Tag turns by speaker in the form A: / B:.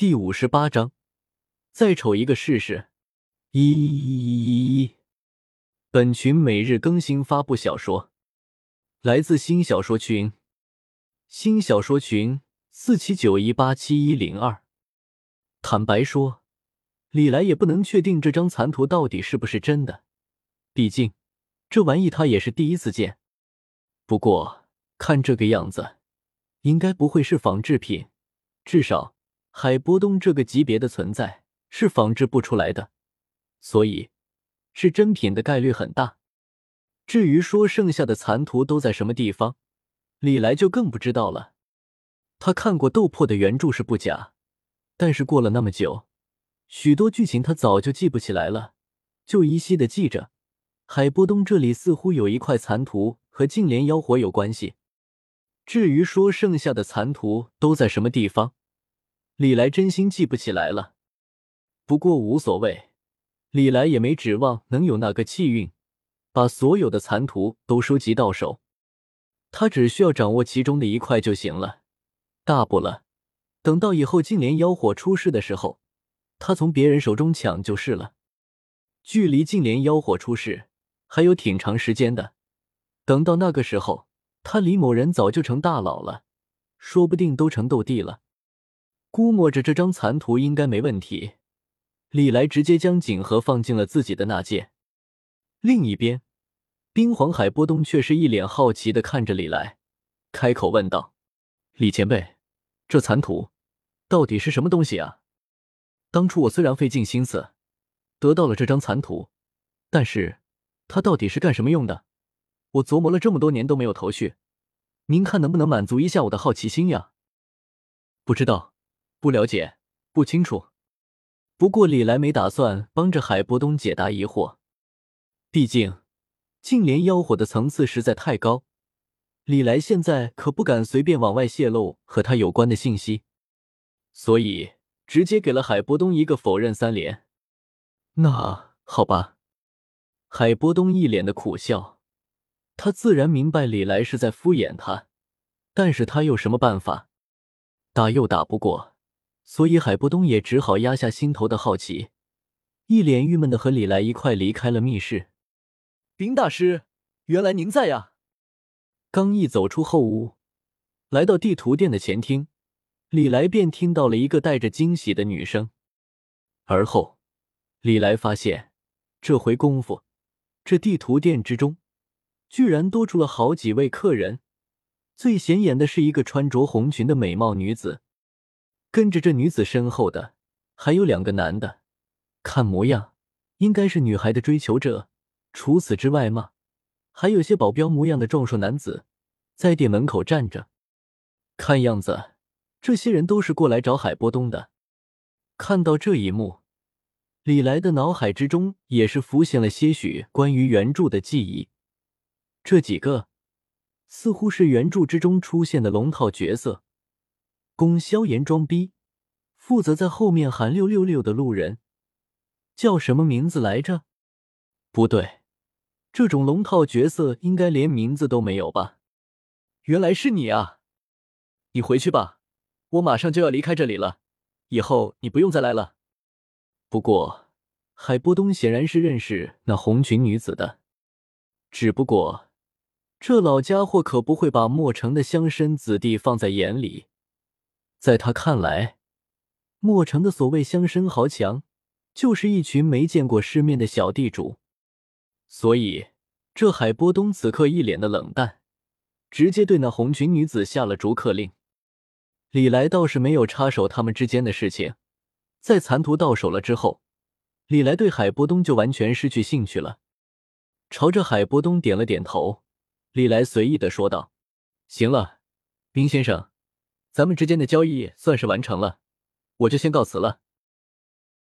A: 第五十八章，再瞅一个试试。一一一一一，本群每日更新发布小说，来自新小说群，新小说群四七九一八七一零二。坦白说，李来也不能确定这张残图到底是不是真的，毕竟这玩意他也是第一次见。不过看这个样子，应该不会是仿制品，至少。海波东这个级别的存在是仿制不出来的，所以是真品的概率很大。至于说剩下的残图都在什么地方，李来就更不知道了。他看过《斗破》的原著是不假，但是过了那么久，许多剧情他早就记不起来了，就依稀的记着海波东这里似乎有一块残图和净莲妖火有关系。至于说剩下的残图都在什么地方，李来真心记不起来了，不过无所谓，李来也没指望能有那个气运，把所有的残图都收集到手。他只需要掌握其中的一块就行了，大不了等到以后净莲妖火出世的时候，他从别人手中抢就是了。距离净莲妖火出世还有挺长时间的，等到那个时候，他李某人早就成大佬了，说不定都成斗帝了。估摸着这张残图应该没问题，李来直接将锦盒放进了自己的纳戒。另一边，冰皇海波东却是一脸好奇的看着李来，开口问道：“李前辈，这残图到底是什么东西啊？当初我虽然费尽心思得到了这张残图，但是它到底是干什么用的？我琢磨了这么多年都没有头绪，您看能不能满足一下我的好奇心呀？”不知道。不了解，不清楚。不过李来没打算帮着海波东解答疑惑，毕竟净莲妖火的层次实在太高，李来现在可不敢随便往外泄露和他有关的信息，所以直接给了海波东一个否认三连。那好吧，海波东一脸的苦笑，他自然明白李来是在敷衍他，但是他有什么办法？打又打不过。所以海波东也只好压下心头的好奇，一脸郁闷的和李来一块离开了密室。冰大师，原来您在呀！刚一走出后屋，来到地图店的前厅，李来便听到了一个带着惊喜的女声。而后，李来发现，这回功夫，这地图店之中，居然多出了好几位客人。最显眼的是一个穿着红裙的美貌女子。跟着这女子身后的还有两个男的，看模样应该是女孩的追求者。除此之外嘛，还有些保镖模样的壮硕男子在店门口站着。看样子，这些人都是过来找海波东的。看到这一幕，李来的脑海之中也是浮现了些许关于原著的记忆。这几个似乎是原著之中出现的龙套角色。供萧炎装逼，负责在后面喊六六六的路人，叫什么名字来着？不对，这种龙套角色应该连名字都没有吧？原来是你啊！你回去吧，我马上就要离开这里了，以后你不用再来了。不过海波东显然是认识那红裙女子的，只不过这老家伙可不会把墨城的乡绅子弟放在眼里。在他看来，墨城的所谓乡绅豪强，就是一群没见过世面的小地主。所以，这海波东此刻一脸的冷淡，直接对那红裙女子下了逐客令。李来倒是没有插手他们之间的事情。在残图到手了之后，李来对海波东就完全失去兴趣了。朝着海波东点了点头，李来随意的说道：“行了，冰先生。”咱们之间的交易算是完成了，我就先告辞了。